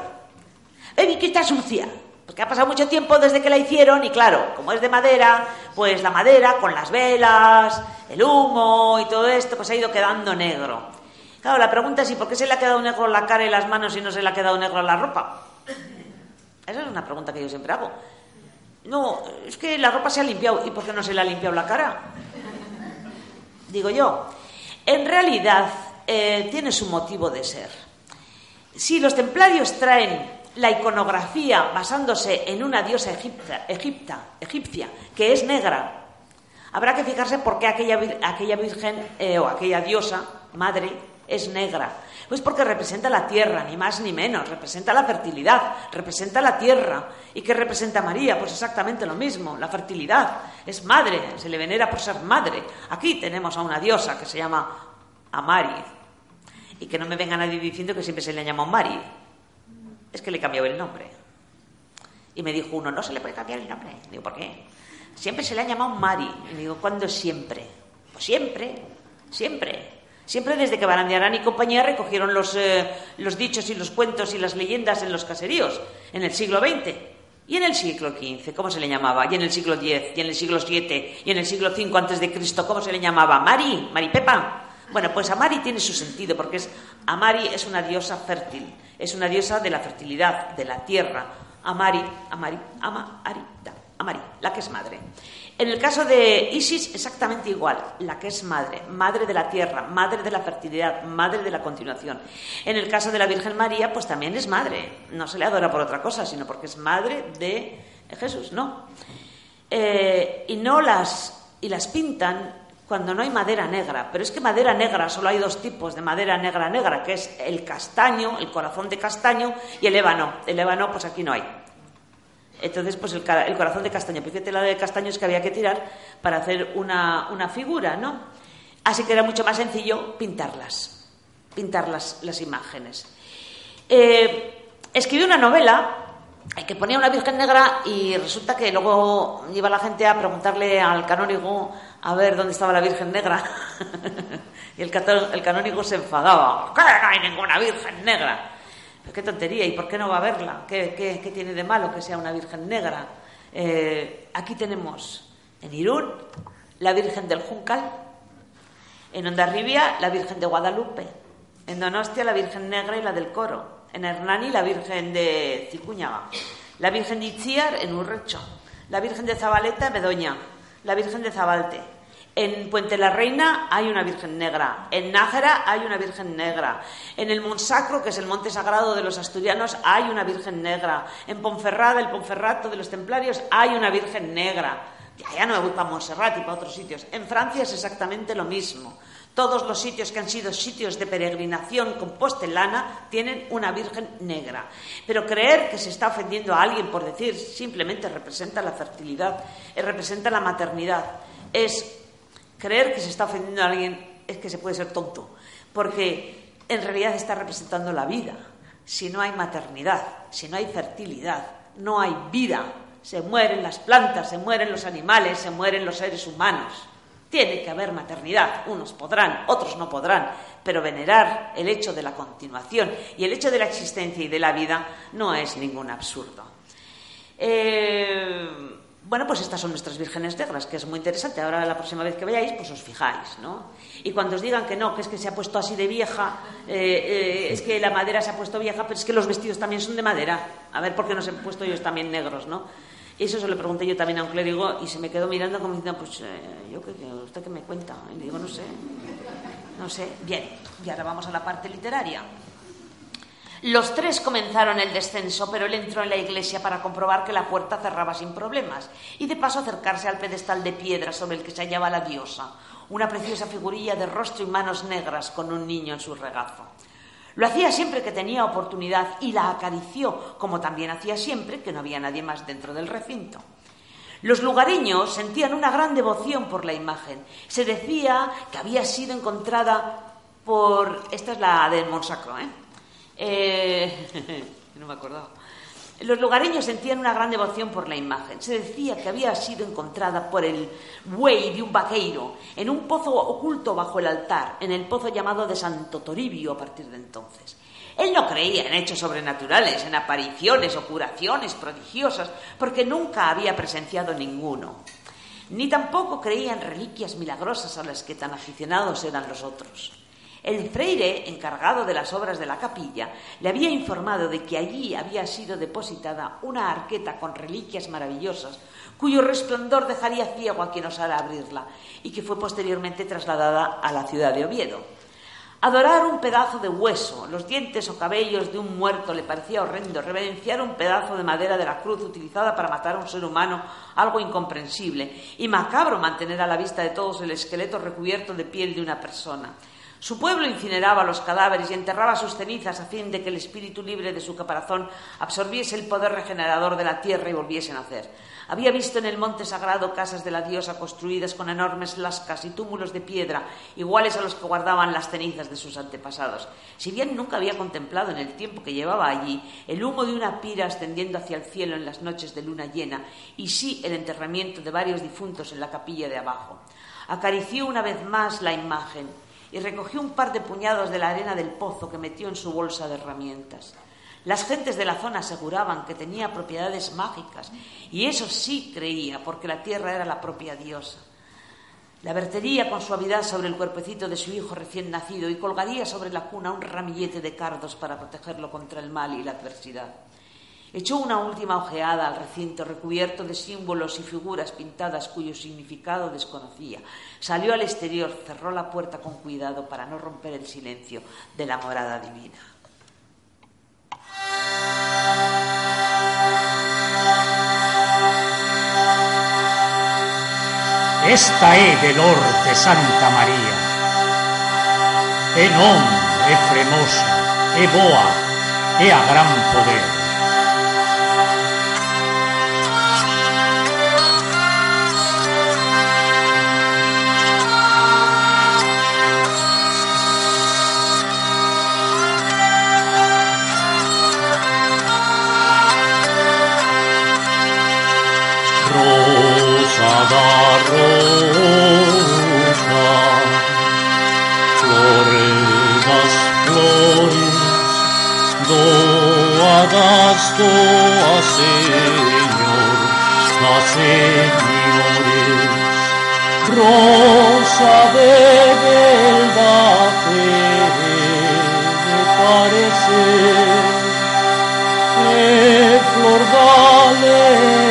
Speaker 2: ¡Ey, que está sucia! Porque ha pasado mucho tiempo desde que la hicieron y claro, como es de madera, pues la madera con las velas, el humo y todo esto, pues ha ido quedando negro. Claro, la pregunta es, ¿y por qué se le ha quedado negro la cara y las manos y no se le ha quedado negro la ropa? Esa es una pregunta que yo siempre hago. No, es que la ropa se ha limpiado. ¿Y por qué no se le ha limpiado la cara? Digo yo. En realidad, eh, tiene su motivo de ser. Si los templarios traen la iconografía basándose en una diosa egipta, egipcia, que es negra, habrá que fijarse por qué aquella, aquella virgen eh, o aquella diosa, madre, es negra. Pues porque representa la tierra, ni más ni menos, representa la fertilidad, representa la tierra. ¿Y qué representa María? Pues exactamente lo mismo, la fertilidad. Es madre, se le venera por ser madre. Aquí tenemos a una diosa que se llama Amari. Y que no me venga nadie diciendo que siempre se le llama Mari es que le cambió el nombre. Y me dijo uno, no se le puede cambiar el nombre. Digo, ¿por qué? Siempre se le ha llamado Mari. Y digo, ¿cuándo siempre? Pues siempre, siempre. Siempre desde que Barandiarán y compañía recogieron los, eh, los dichos y los cuentos y las leyendas en los caseríos, en el siglo XX. Y en el siglo XV, ¿cómo se le llamaba? Y en el siglo X, y en el siglo VII, y en el siglo V antes de Cristo, ¿cómo se le llamaba? Mari, Maripepa. Bueno, pues Amari tiene su sentido, porque es, Amari es una diosa fértil, es una diosa de la fertilidad, de la tierra. Amari, Amari, Ama, Amari, la que es madre. En el caso de Isis, exactamente igual, la que es madre, madre de la tierra, madre de la fertilidad, madre de la continuación. En el caso de la Virgen María, pues también es madre, no se le adora por otra cosa, sino porque es madre de Jesús, ¿no? Eh, y no las, y las pintan cuando no hay madera negra. Pero es que madera negra, solo hay dos tipos de madera negra negra, que es el castaño, el corazón de castaño, y el ébano. El ébano, pues aquí no hay. Entonces, pues el, corazón de castaño. Fíjate la de castaños que había que tirar para hacer una, figura, ¿no? Así que era mucho más sencillo pintarlas, pintar las, imágenes. Eh, escribió una novela que ponía una Virgen Negra y resulta que luego iba la gente a preguntarle al canónigo a ver dónde estaba la Virgen Negra. y el, el canónigo se enfadaba. ¿Qué? No hay ninguna Virgen Negra. Qué tontería, ¿y por qué no va a verla? ¿Qué, tiene de malo que sea una Virgen Negra? Eh, aquí tenemos en Irún la Virgen del Juncal, en Ondarribia la Virgen de Guadalupe, en Donostia la Virgen Negra y la del Coro, en Hernani la Virgen de Cicuñaga, la Virgen de Itziar en Urrecho, la Virgen de Zabaleta en Bedoña, la Virgen de Zabalte. En Puente la Reina hay una Virgen Negra, en Nájera hay una Virgen Negra, en el Monsacro, que es el monte sagrado de los asturianos, hay una Virgen Negra, en Ponferrada, el Ponferrato de los Templarios, hay una Virgen Negra. Ya, no me voy para Montserrat y para otros sitios. En Francia es exactamente lo mismo. Todos los sitios que han sido sitios de peregrinación compostelana tienen una Virgen negra. Pero creer que se está ofendiendo a alguien por decir simplemente representa la fertilidad, eh, representa la maternidad, es creer que se está ofendiendo a alguien es que se puede ser tonto, porque en realidad está representando la vida. Si no hay maternidad, si no hay fertilidad, no hay vida. Se mueren las plantas, se mueren los animales, se mueren los seres humanos. Tiene que haber maternidad, unos podrán, otros no podrán, pero venerar el hecho de la continuación y el hecho de la existencia y de la vida no es ningún absurdo. Eh, bueno, pues estas son nuestras vírgenes negras, que es muy interesante. Ahora la próxima vez que vayáis, pues os fijáis, ¿no? Y cuando os digan que no, que es que se ha puesto así de vieja, eh, eh, es que la madera se ha puesto vieja, pero es que los vestidos también son de madera. A ver, ¿por qué no se han puesto ellos también negros, no? Eso se lo pregunté yo también a un clérigo y se me quedó mirando como diciendo, pues eh, yo qué, usted qué me cuenta. Y le digo, no sé, no sé. Bien, y ahora vamos a la parte literaria. Los tres comenzaron el descenso, pero él entró en la iglesia para comprobar que la puerta cerraba sin problemas y de paso acercarse al pedestal de piedra sobre el que se hallaba la diosa, una preciosa figurilla de rostro y manos negras con un niño en su regazo. Lo hacía siempre que tenía oportunidad y la acarició, como también hacía siempre que no había nadie más dentro del recinto. Los lugareños sentían una gran devoción por la imagen. Se decía que había sido encontrada por. Esta es la del Monsacro, ¿eh? Eh no me acordaba. Los lugareños sentían una gran devoción por la imagen. Se decía que había sido encontrada por el buey de un vaqueiro en un pozo oculto bajo el altar, en el pozo llamado de Santo Toribio a partir de entonces. Él no creía en hechos sobrenaturales, en apariciones o curaciones prodigiosas, porque nunca había presenciado ninguno. Ni tampoco creía en reliquias milagrosas a las que tan aficionados eran los otros. El freire, encargado de las obras de la capilla, le había informado de que allí había sido depositada una arqueta con reliquias maravillosas, cuyo resplandor dejaría ciego a quien osara abrirla, y que fue posteriormente trasladada a la ciudad de Oviedo. Adorar un pedazo de hueso, los dientes o cabellos de un muerto le parecía horrendo. Reverenciar un pedazo de madera de la cruz utilizada para matar a un ser humano, algo incomprensible. Y macabro mantener a la vista de todos el esqueleto recubierto de piel de una persona. Su pueblo incineraba los cadáveres y enterraba sus cenizas a fin de que el espíritu libre de su caparazón absorbiese el poder regenerador de la tierra y volviese a nacer. Había visto en el monte sagrado casas de la diosa construidas con enormes lascas y túmulos de piedra, iguales a los que guardaban las cenizas de sus antepasados. Si bien nunca había contemplado en el tiempo que llevaba allí el humo de una pira ascendiendo hacia el cielo en las noches de luna llena, y sí el enterramiento de varios difuntos en la capilla de abajo. Acarició una vez más la imagen y recogió un par de puñados de la arena del pozo que metió en su bolsa de herramientas. Las gentes de la zona aseguraban que tenía propiedades mágicas, y eso sí creía, porque la tierra era la propia diosa. La vertería con suavidad sobre el cuerpecito de su hijo recién nacido y colgaría sobre la cuna un ramillete de cardos para protegerlo contra el mal y la adversidad. Echó una última ojeada al recinto recubierto de símbolos y figuras pintadas cuyo significado desconocía. Salió al exterior, cerró la puerta con cuidado para no romper el silencio de la morada divina.
Speaker 3: Esta es de Santa María. E non é fremosa, é boa, é a gran poder.
Speaker 4: hagas tú, oh Señor, las señores, rosa de verdad de parecer, que flor vale.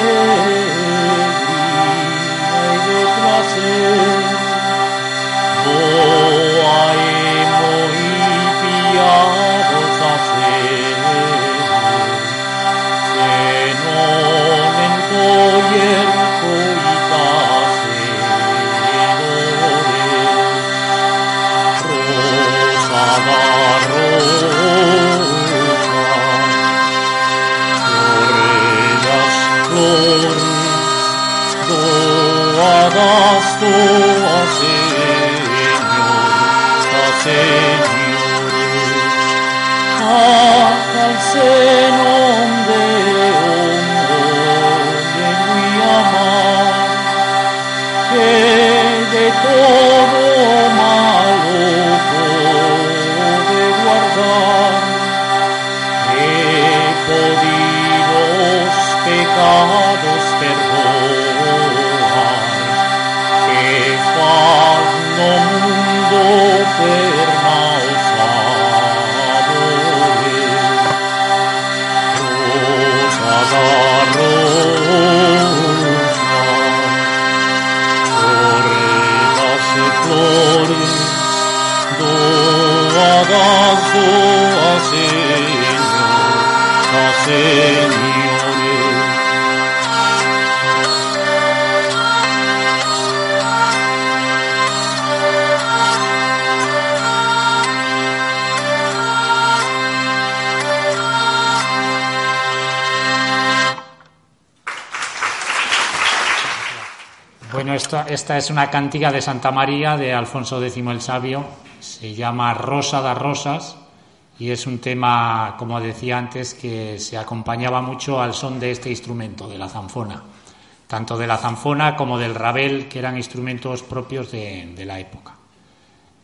Speaker 4: say
Speaker 3: esta, es una cántica de Santa María de Alfonso X el Sabio. Se llama Rosa da Rosas y es un tema, como decía antes, que se acompañaba mucho al son de este instrumento, de la zanfona. Tanto de la zanfona como del rabel, que eran instrumentos propios de, la época.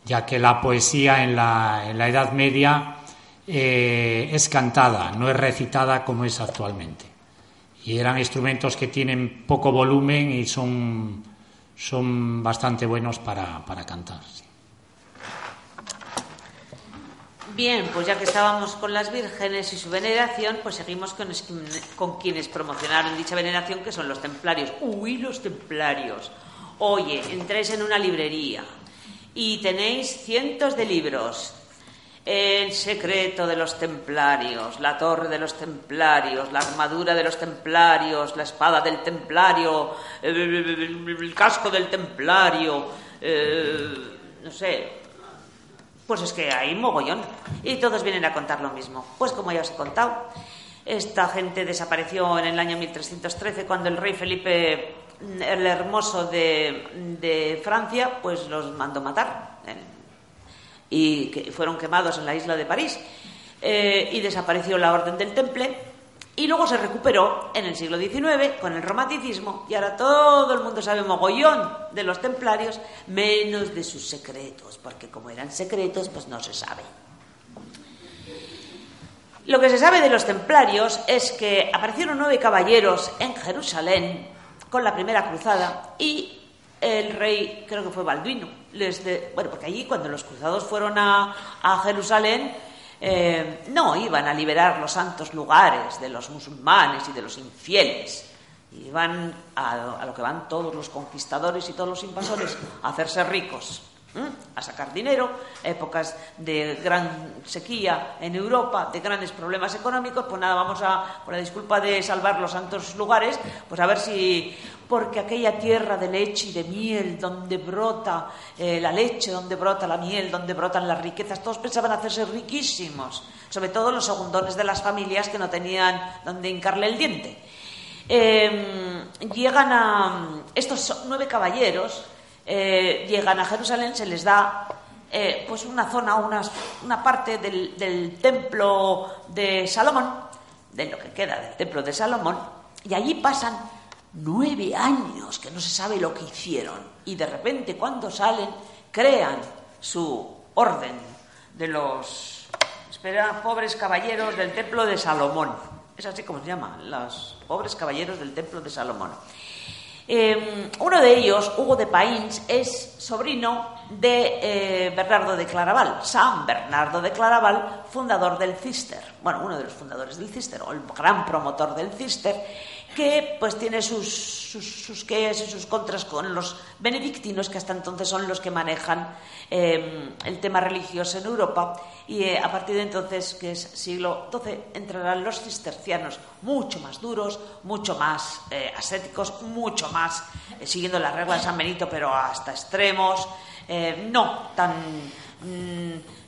Speaker 3: Ya que la poesía en la, Edad Media eh, es cantada, no es recitada como es actualmente. Y eran instrumentos que tienen poco volumen y son son bastante buenos para, cantar.
Speaker 2: Bien, pues ya que estábamos con las vírgenes y su veneración, pues seguimos con, con, quienes promocionaron dicha veneración, que son los templarios. ¡Uy, los templarios! Oye, entréis en una librería y tenéis cientos de libros el secreto de los templarios, la torre de los templarios, la armadura de los templarios, la espada del templario, el, casco del templario, eh, no sé. Pues es que hay mogollón. Y todos vienen a contar lo mismo. Pues como ya os he contado, esta gente desapareció en el año 1313 cuando el rey Felipe el Hermoso de, Francia pues los mandó matar y fueron quemados en la isla de París. Eh, y desapareció la Orden del Temple. Y luego se recuperó en el siglo XIX con el romanticismo y ahora todo el mundo sabe mogollón de los templarios, menos de sus secretos, porque como eran secretos, pues no se sabe. Lo que se sabe de los templarios es que aparecieron nueve caballeros en Jerusalén con la primera cruzada y el rey, creo que fue Balduino, les bueno, porque allí cuando los cruzados fueron a, Jerusalén, eh, no iban a liberar los santos lugares de los musulmanes y de los infieles. Iban a lo que van todos los conquistadores y todos los invasores, a hacerse ricos a sacar dinero, épocas de gran sequía en Europa, de grandes problemas económicos, pues nada, vamos a, por la disculpa de salvar los santos lugares, pues a ver si, porque aquella tierra de leche y de miel, donde brota eh, la leche, donde brota la miel, donde brotan las riquezas, todos pensaban hacerse riquísimos, sobre todo los segundones de las familias que no tenían donde hincarle el diente. Em, llegan a estos nueve caballeros, eh, llegan a Jerusalén, se les da eh, pues una zona, una, una parte del, templo de Salomón, de lo que queda del templo de Salomón, y allí pasan nueve años que no se sabe lo que hicieron. Y de repente, cuando salen, crean su orden de los pobres caballeros del templo de Salomón. Es así como se llama, los pobres caballeros del templo de Salomón. Eh, uno de ellos, Hugo de Pains, es sobrino de eh, Bernardo de Claraval, San Bernardo de Claraval, fundador del Cister, bueno, uno de los fundadores del Cister, o el gran promotor del Cister, que pues tiene sus, sus, sus y sus contras con los benedictinos, que hasta entonces son los que manejan em, el tema religioso en Europa, y eh, a partir de entonces, que es siglo XII, entrarán los cistercianos mucho más duros, mucho más eh, ascéticos, mucho más eh, siguiendo las reglas de San Benito, pero hasta extremos, no tan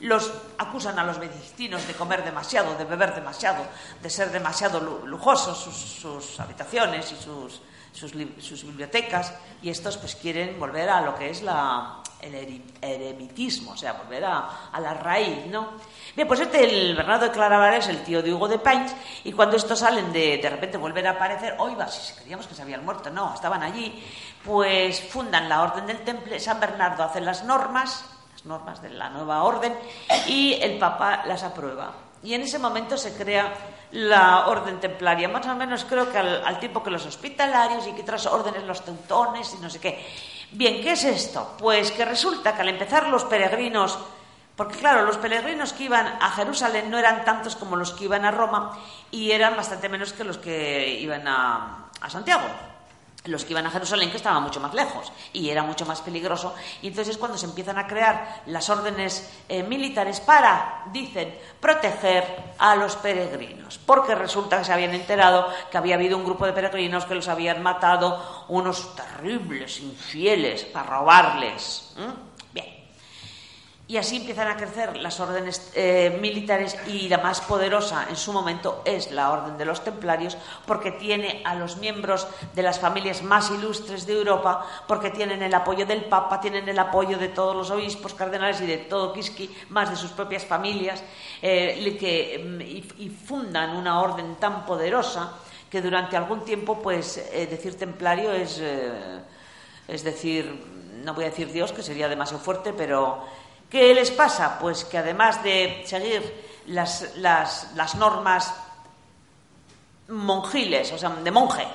Speaker 2: los acusan a los benedictinos de comer demasiado, de beber demasiado, de ser demasiado lujosos sus, habitaciones y sus, sus, bibliotecas, y estos pues quieren volver a lo que es la, el eremitismo, o sea, volver a, la raíz, ¿no? Bien, pues este, el Bernardo de Claraval es el tío de Hugo de Pains, y cuando estos salen de, de repente vuelven a aparecer, oiga, si creíamos que se habían muerto, no, estaban allí, pues fundan la Orden del Temple, San Bernardo hace las normas, normas de la nueva orden y el Papa las aprueba. Y en ese momento se crea la orden templaria, más o menos creo que al, tiempo que los hospitalarios y que otras órdenes, los teutones y no sé qué. Bien, ¿qué es esto? Pues que resulta que al empezar los peregrinos, porque claro, los peregrinos que iban a Jerusalén no eran tantos como los que iban a Roma y eran bastante menos que los que iban a, a Santiago los que iban a Jerusalén, que estaban mucho más lejos y era mucho más peligroso. Y entonces es cuando se empiezan a crear las órdenes eh, militares para, dicen, proteger a los peregrinos. Porque resulta que se habían enterado que había habido un grupo de peregrinos que los habían matado unos terribles infieles para robarles. Y así empiezan a crecer las órdenes eh, militares y la más poderosa en su momento es la Orden de los Templarios porque tiene a los miembros de las familias más ilustres de Europa, porque tienen el apoyo del Papa, tienen el apoyo de todos los obispos, cardenales y de todo Kiski, más de sus propias familias, eh, que, mm, y, fundan una orden tan poderosa que durante algún tiempo, pues, eh, decir templario es, es decir, no voy a decir Dios, que sería demasiado fuerte, pero ¿Qué les pasa? Pues que además de seguir las, normas monjiles, o sea, de monje,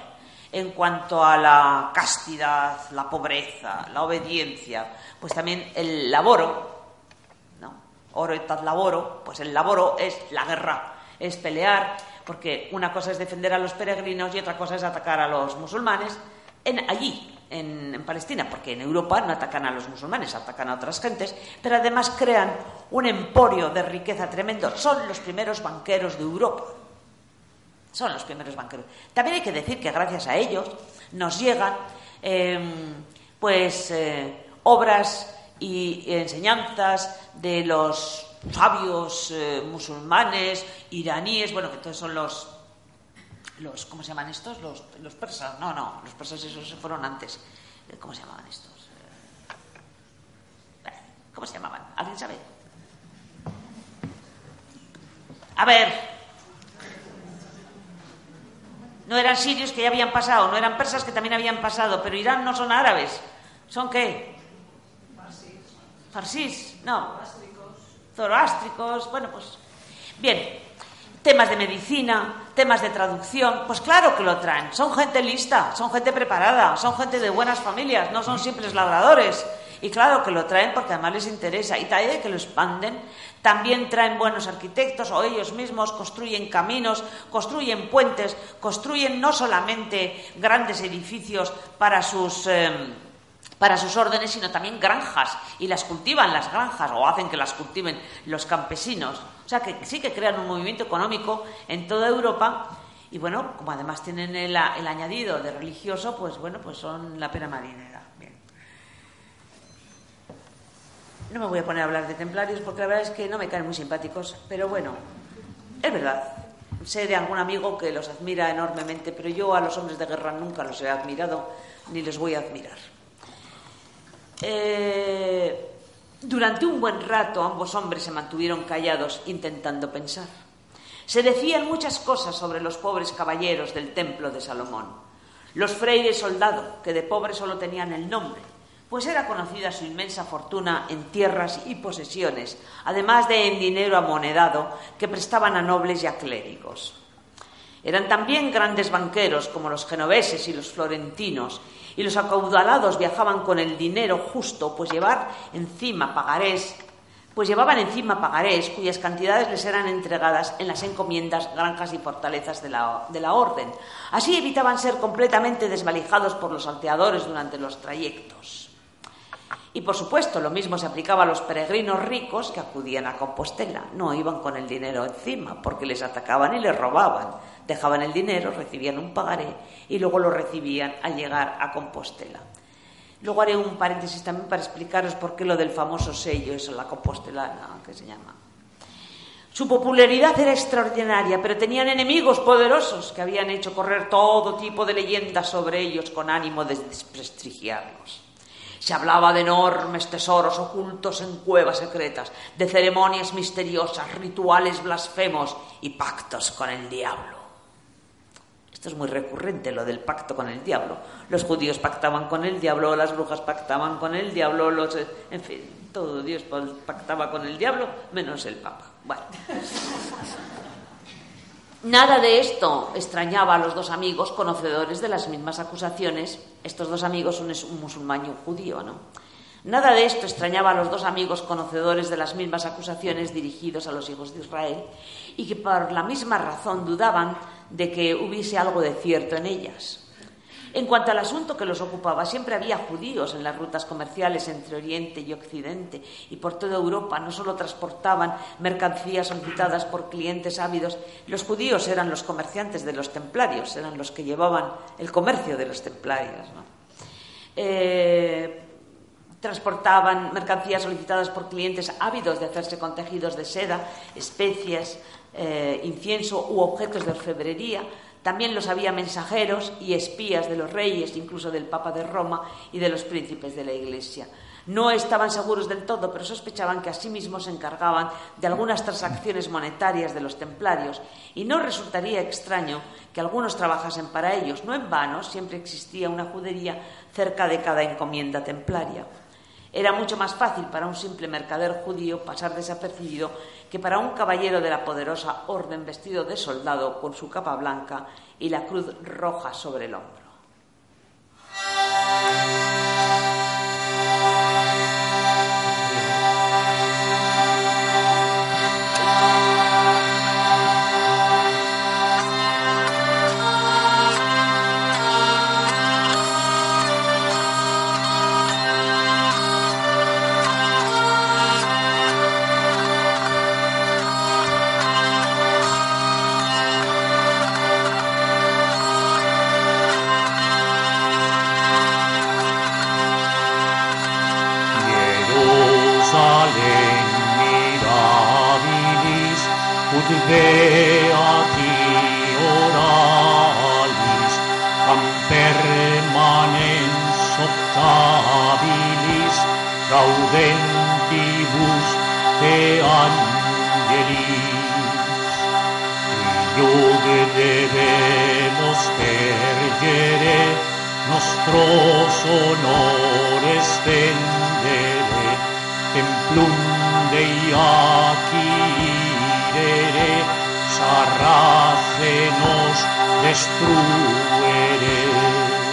Speaker 2: en cuanto a la castidad, la pobreza, la obediencia, pues también el laboro, ¿no? Oro laboro, pues el laboro es la guerra, es pelear, porque una cosa es defender a los peregrinos y otra cosa es atacar a los musulmanes en allí, en, Palestina, porque en Europa no atacan a los musulmanes, atacan a otras gentes, pero además crean un emporio de riqueza tremendo. Son los primeros banqueros de Europa. Son los primeros banqueros. También hay que decir que gracias a ellos nos llegan em, pues eh, obras y enseñanzas de los sabios eh, musulmanes, iraníes, bueno, que todos son los los ¿cómo se llaman estos? Los, los persas, no, no, los persas esos se fueron antes. Eh, ¿Cómo se llamaban estos? Eh, ¿Cómo se llamaban? ¿Alguien sabe? A ver. No eran sirios que ya habían pasado, no eran persas que también habían pasado, pero Irán no son árabes. ¿Son qué? Farsís. Farsís, no. Zoroástricos. Bueno, pues. Bien, temas de medicina, temas de traducción, pues claro que lo traen. Son gente lista, son gente preparada, son gente de buenas familias, no son simples labradores. Y claro que lo traen porque además les interesa. Y de que lo expanden. También traen buenos arquitectos o ellos mismos construyen caminos, construyen puentes, construyen no solamente grandes edificios para sus... Em, para sus órdenes, sino también granjas, y las cultivan las granjas, o hacen que las cultiven los campesinos. O sea, que sí que crean un movimiento económico en toda Europa y bueno, como además tienen el, añadido de religioso, pues bueno, pues son la pena marinera. No me voy a poner a hablar de templarios porque la verdad es que no me caen muy simpáticos, pero bueno, es verdad. Sé de algún amigo que los admira enormemente, pero yo a los hombres de guerra nunca los he admirado ni les voy a admirar. Eh, durante un buen rato ambos hombres se mantuvieron callados intentando pensar. Se decían muchas cosas sobre los pobres caballeros del templo de Salomón. los freires soldado, que de pobre solo tenían el nombre, pues era conocida su inmensa fortuna en tierras y posesiones, además de en dinero amonedado que prestaban a nobles y a clérigos. Eran también grandes banqueros como los genoveses y los florentinos, y los acaudalados viajaban con el dinero justo, pues llevar encima pagarés, pues llevaban encima pagarés cuyas cantidades les eran entregadas en las encomiendas, granjas y fortalezas de la, de la orden. Así evitaban ser completamente desvalijados por los salteadores durante los trayectos. Y por supuesto, lo mismo se aplicaba a los peregrinos ricos que acudían a Compostela. No iban con el dinero encima, porque les atacaban y les robaban. Dejaban el dinero, recibían un pagaré y luego lo recibían al llegar a Compostela. Luego haré un paréntesis también para explicaros por qué lo del famoso sello, eso, la compostelana, que se llama. Su popularidad era extraordinaria, pero tenían enemigos poderosos que habían hecho correr todo tipo de leyendas sobre ellos con ánimo de desprestigiarlos. Se hablaba de enormes tesoros ocultos en cuevas secretas, de ceremonias misteriosas, rituales blasfemos y pactos con el diablo. Esto es muy recurrente, lo del pacto con el diablo. Los judíos pactaban con el diablo, las brujas pactaban con el diablo, los, en fin, todo Dios pactaba con el diablo, menos el Papa. Bueno. Nada de esto extrañaba a los dos amigos conocedores de las mismas acusaciones. Estos dos amigos, es un musulmán y un judío, ¿no? Nada de esto extrañaba a los dos amigos conocedores de las mismas acusaciones dirigidos a los hijos de Israel y que por la misma razón dudaban de que hubiese algo de cierto en ellas. En cuanto al asunto que los ocupaba, siempre había judíos en las rutas comerciales entre Oriente y Occidente y por toda Europa. No solo transportaban mercancías solicitadas por clientes ávidos, los judíos eran los comerciantes de los templarios, eran los que llevaban el comercio de los templarios. Eh, transportaban mercancías solicitadas por clientes ávidos de hacerse con tejidos de seda, especias, eh, incienso u objetos de orfebrería también los había mensajeros y espías de los reyes, incluso del Papa de Roma y de los príncipes de la Iglesia. No estaban seguros del todo, pero sospechaban que asimismo se encargaban de algunas transacciones monetarias de los templarios, y no resultaría extraño que algunos trabajasen para ellos. No en vano, siempre existía una judería cerca de cada encomienda templaria. Era mucho más fácil para un simple mercader judío pasar desapercibido que para un caballero de la poderosa orden vestido de soldado con su capa blanca y la cruz roja sobre el hombro.
Speaker 4: juzgué a ti, oralis,
Speaker 3: quam permanens
Speaker 4: optabilis, gaudentibus te angelis. Y yo que debemos pergere, nostros honores tendere, templum Dei aquí sarracenos destrueres.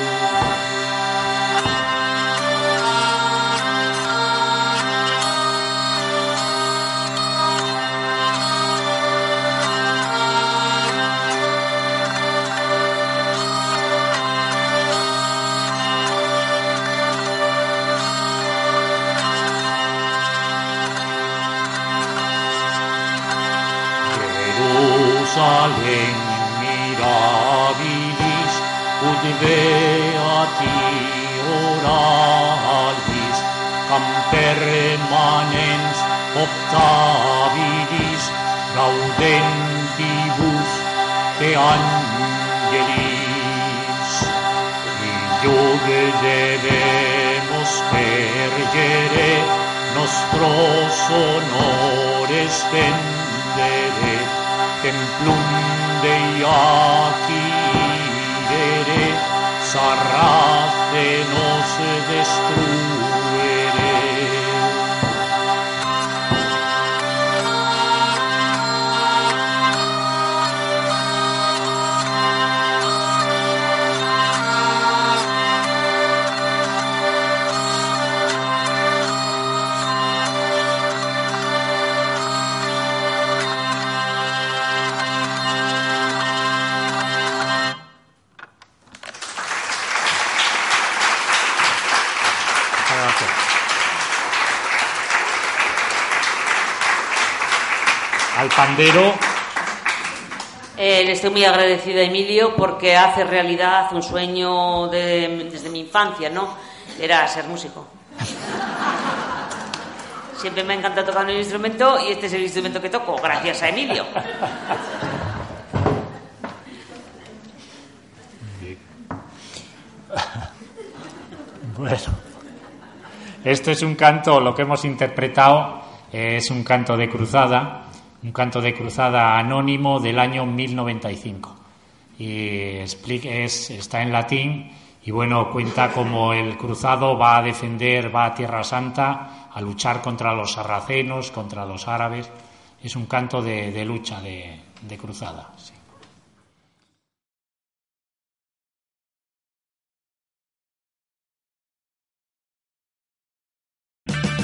Speaker 4: alem mirabilis ut beati oralis cam permanens optabilis gaudentibus te angelis. Iuge debemos pergere nostros honores templum deiaci sarracenos destruye.
Speaker 3: Pandero,
Speaker 2: Eh, le estoy muy agradecida a Emilio porque hace realidad un sueño de- desde mi infancia, ¿no? Era ser músico. Siempre me ha encantado tocar un instrumento y este es el instrumento que toco, gracias a Emilio.
Speaker 3: Bueno, esto es un canto, lo que hemos interpretado es un canto de cruzada, un canto de cruzada anónimo del año 1095. Y es, está en latín y bueno, cuenta como el cruzado va a defender, va a Tierra Santa a luchar contra los sarracenos, contra los árabes. Es un canto de, de lucha, de, de cruzada. sí.